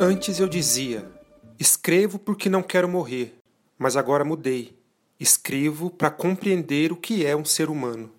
Antes eu dizia: escrevo porque não quero morrer, mas agora mudei. Escrevo para compreender o que é um ser humano.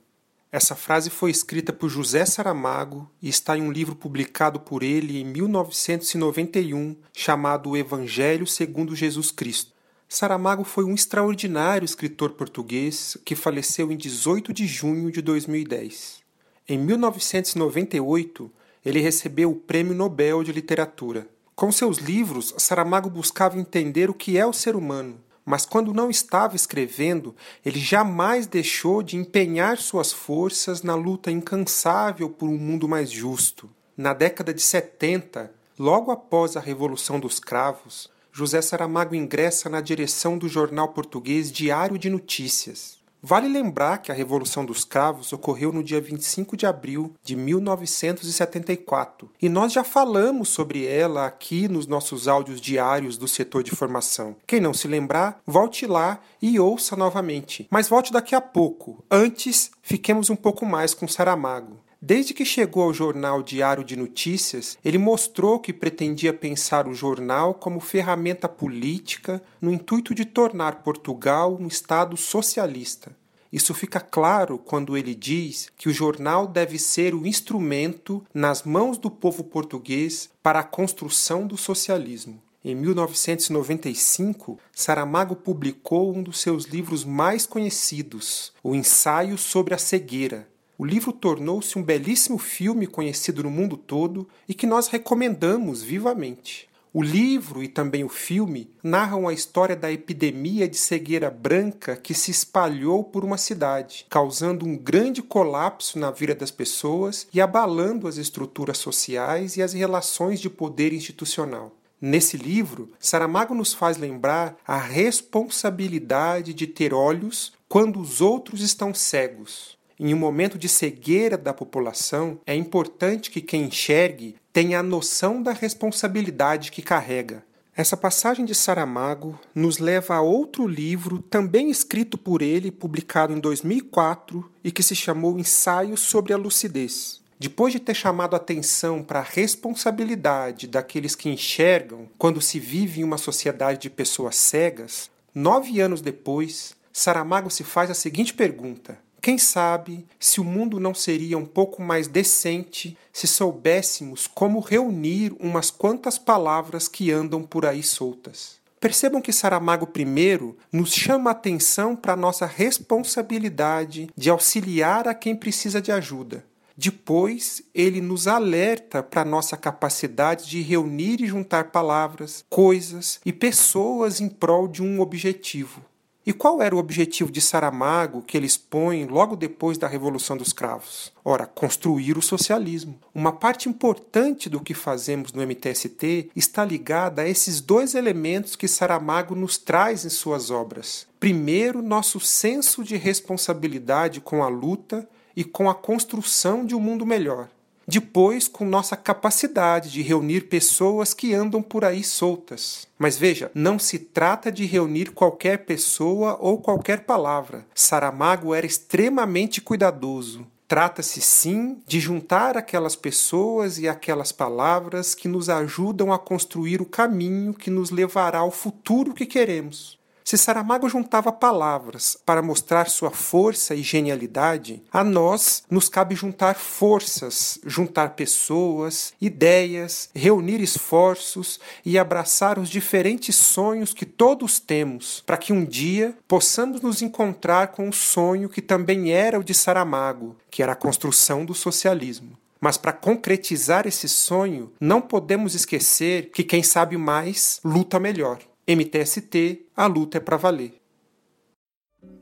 Essa frase foi escrita por José Saramago e está em um livro publicado por ele em 1991 chamado O Evangelho segundo Jesus Cristo. Saramago foi um extraordinário escritor português que faleceu em 18 de junho de 2010. Em 1998, ele recebeu o Prêmio Nobel de Literatura. Com seus livros, Saramago buscava entender o que é o ser humano, mas quando não estava escrevendo, ele jamais deixou de empenhar suas forças na luta incansável por um mundo mais justo. Na década de 70, logo após a Revolução dos Cravos, José Saramago ingressa na direção do jornal português Diário de Notícias. Vale lembrar que a Revolução dos Cravos ocorreu no dia 25 de abril de 1974 e nós já falamos sobre ela aqui nos nossos áudios diários do setor de formação. Quem não se lembrar, volte lá e ouça novamente. Mas volte daqui a pouco. Antes, fiquemos um pouco mais com Saramago. Desde que chegou ao jornal Diário de Notícias, ele mostrou que pretendia pensar o jornal como ferramenta política no intuito de tornar Portugal um Estado socialista. Isso fica claro quando ele diz que o jornal deve ser o instrumento nas mãos do povo português para a construção do socialismo. Em 1995, Saramago publicou um dos seus livros mais conhecidos, O Ensaio sobre a Cegueira, o livro tornou-se um belíssimo filme conhecido no mundo todo e que nós recomendamos vivamente. O livro e também o filme narram a história da epidemia de cegueira branca que se espalhou por uma cidade, causando um grande colapso na vida das pessoas e abalando as estruturas sociais e as relações de poder institucional. Nesse livro, Saramago nos faz lembrar a responsabilidade de ter olhos quando os outros estão cegos, em um momento de cegueira da população, é importante que quem enxergue tenha a noção da responsabilidade que carrega. Essa passagem de Saramago nos leva a outro livro, também escrito por ele, publicado em 2004 e que se chamou Ensaio sobre a Lucidez. Depois de ter chamado atenção para a responsabilidade daqueles que enxergam quando se vive em uma sociedade de pessoas cegas, nove anos depois, Saramago se faz a seguinte pergunta: quem sabe se o mundo não seria um pouco mais decente se soubéssemos como reunir umas quantas palavras que andam por aí soltas. Percebam que Saramago I nos chama a atenção para nossa responsabilidade de auxiliar a quem precisa de ajuda. Depois, ele nos alerta para a nossa capacidade de reunir e juntar palavras, coisas e pessoas em prol de um objetivo. E qual era o objetivo de Saramago que ele expõe logo depois da Revolução dos Cravos? Ora, construir o socialismo. Uma parte importante do que fazemos no MTST está ligada a esses dois elementos que Saramago nos traz em suas obras. Primeiro, nosso senso de responsabilidade com a luta e com a construção de um mundo melhor. Depois, com nossa capacidade de reunir pessoas que andam por aí soltas. Mas veja, não se trata de reunir qualquer pessoa ou qualquer palavra. Saramago era extremamente cuidadoso. Trata-se sim de juntar aquelas pessoas e aquelas palavras que nos ajudam a construir o caminho que nos levará ao futuro que queremos. Se Saramago juntava palavras para mostrar sua força e genialidade, a nós nos cabe juntar forças, juntar pessoas, ideias, reunir esforços e abraçar os diferentes sonhos que todos temos, para que um dia possamos nos encontrar com o sonho que também era o de Saramago, que era a construção do socialismo. Mas para concretizar esse sonho, não podemos esquecer que quem sabe mais luta melhor. MTST, a luta é para valer.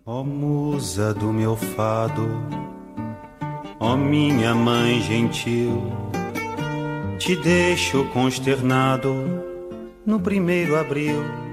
Ó oh, musa do meu fado, ó oh, minha mãe gentil, te deixo consternado no primeiro abril